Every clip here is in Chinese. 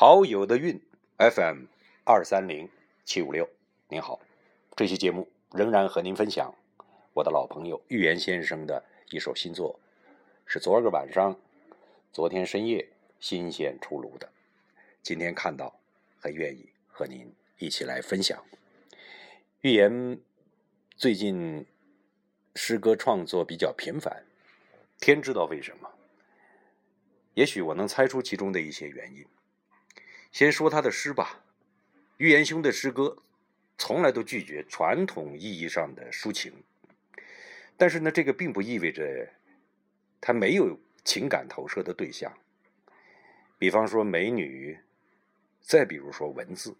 好友的运 FM 二三零七五六，您好，这期节目仍然和您分享我的老朋友预言先生的一首新作，是昨个晚上、昨天深夜新鲜出炉的，今天看到，很愿意和您一起来分享。预言最近诗歌创作比较频繁，天知道为什么，也许我能猜出其中的一些原因。先说他的诗吧，预言兄的诗歌从来都拒绝传统意义上的抒情，但是呢，这个并不意味着他没有情感投射的对象。比方说美女，再比如说文字，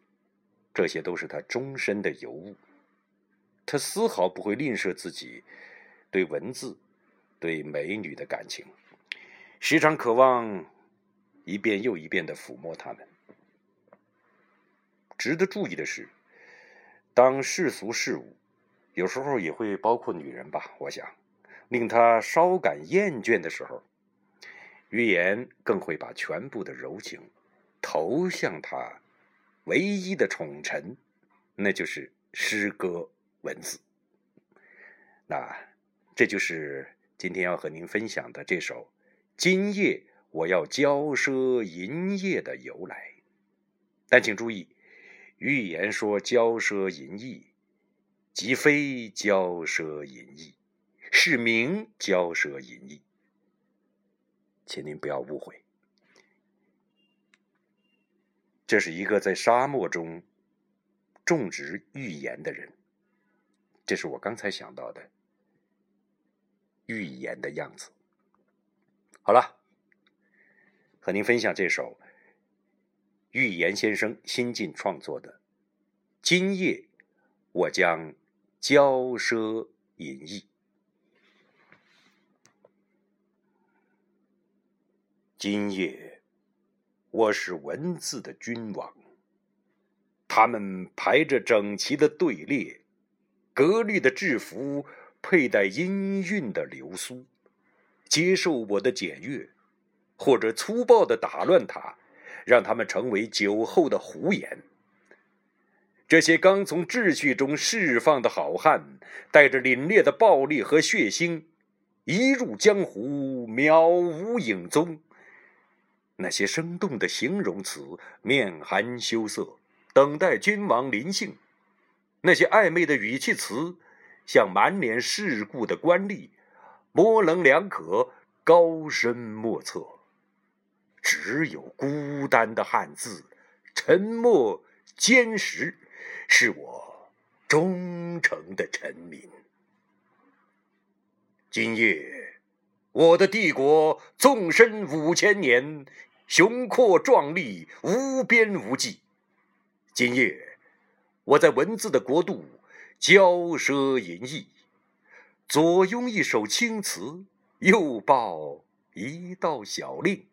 这些都是他终身的尤物。他丝毫不会吝啬自己对文字、对美女的感情，时常渴望一遍又一遍的抚摸他们。值得注意的是，当世俗事物，有时候也会包括女人吧，我想，令他稍感厌倦的时候，预言更会把全部的柔情投向他唯一的宠臣，那就是诗歌文字。那这就是今天要和您分享的这首《今夜我要骄奢淫夜》的由来。但请注意。预言说骄奢淫逸，即非骄奢淫逸，是名骄奢淫逸，请您不要误会。这是一个在沙漠中种植预言的人，这是我刚才想到的预言的样子。好了，和您分享这首。预言先生新近创作的《今夜我将骄奢淫逸》，今夜我是文字的君王，他们排着整齐的队列，格律的制服，佩戴音韵的流苏，接受我的检阅，或者粗暴的打乱它。让他们成为酒后的胡言。这些刚从秩序中释放的好汉，带着凛冽的暴力和血腥，一入江湖，渺无影踪。那些生动的形容词，面含羞涩，等待君王临幸；那些暧昧的语气词，像满脸世故的官吏，模棱两可，高深莫测。只有孤单的汉字，沉默坚实，是我忠诚的臣民。今夜，我的帝国纵深五千年，雄阔壮丽，无边无际。今夜，我在文字的国度骄奢淫逸，左拥一首青词，右抱一道小令。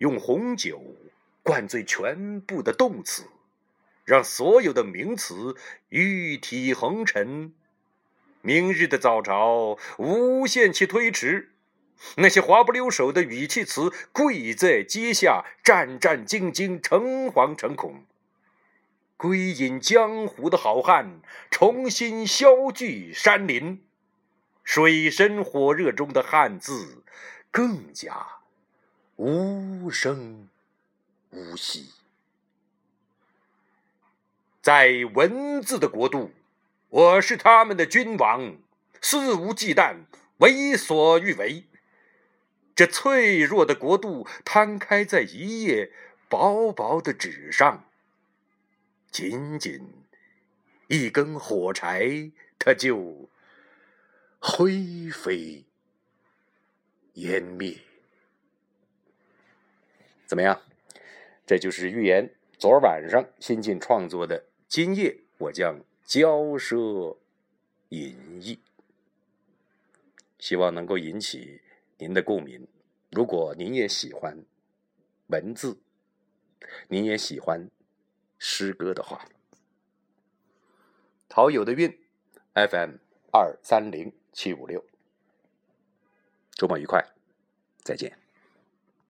用红酒灌醉全部的动词，让所有的名词玉体横陈。明日的早朝无限期推迟，那些滑不溜手的语气词跪在阶下，战战兢兢，诚惶诚恐。归隐江湖的好汉重新消聚山林，水深火热中的汉字更加。无声无息，在文字的国度，我是他们的君王，肆无忌惮，为所欲为。这脆弱的国度摊开在一页薄薄的纸上，仅仅一根火柴，它就灰飞烟灭。怎么样？这就是预言昨晚上新近创作的《今夜我将骄奢淫逸》，希望能够引起您的共鸣。如果您也喜欢文字，您也喜欢诗歌的话，陶友的韵 FM 二三零七五六，周末愉快，再见。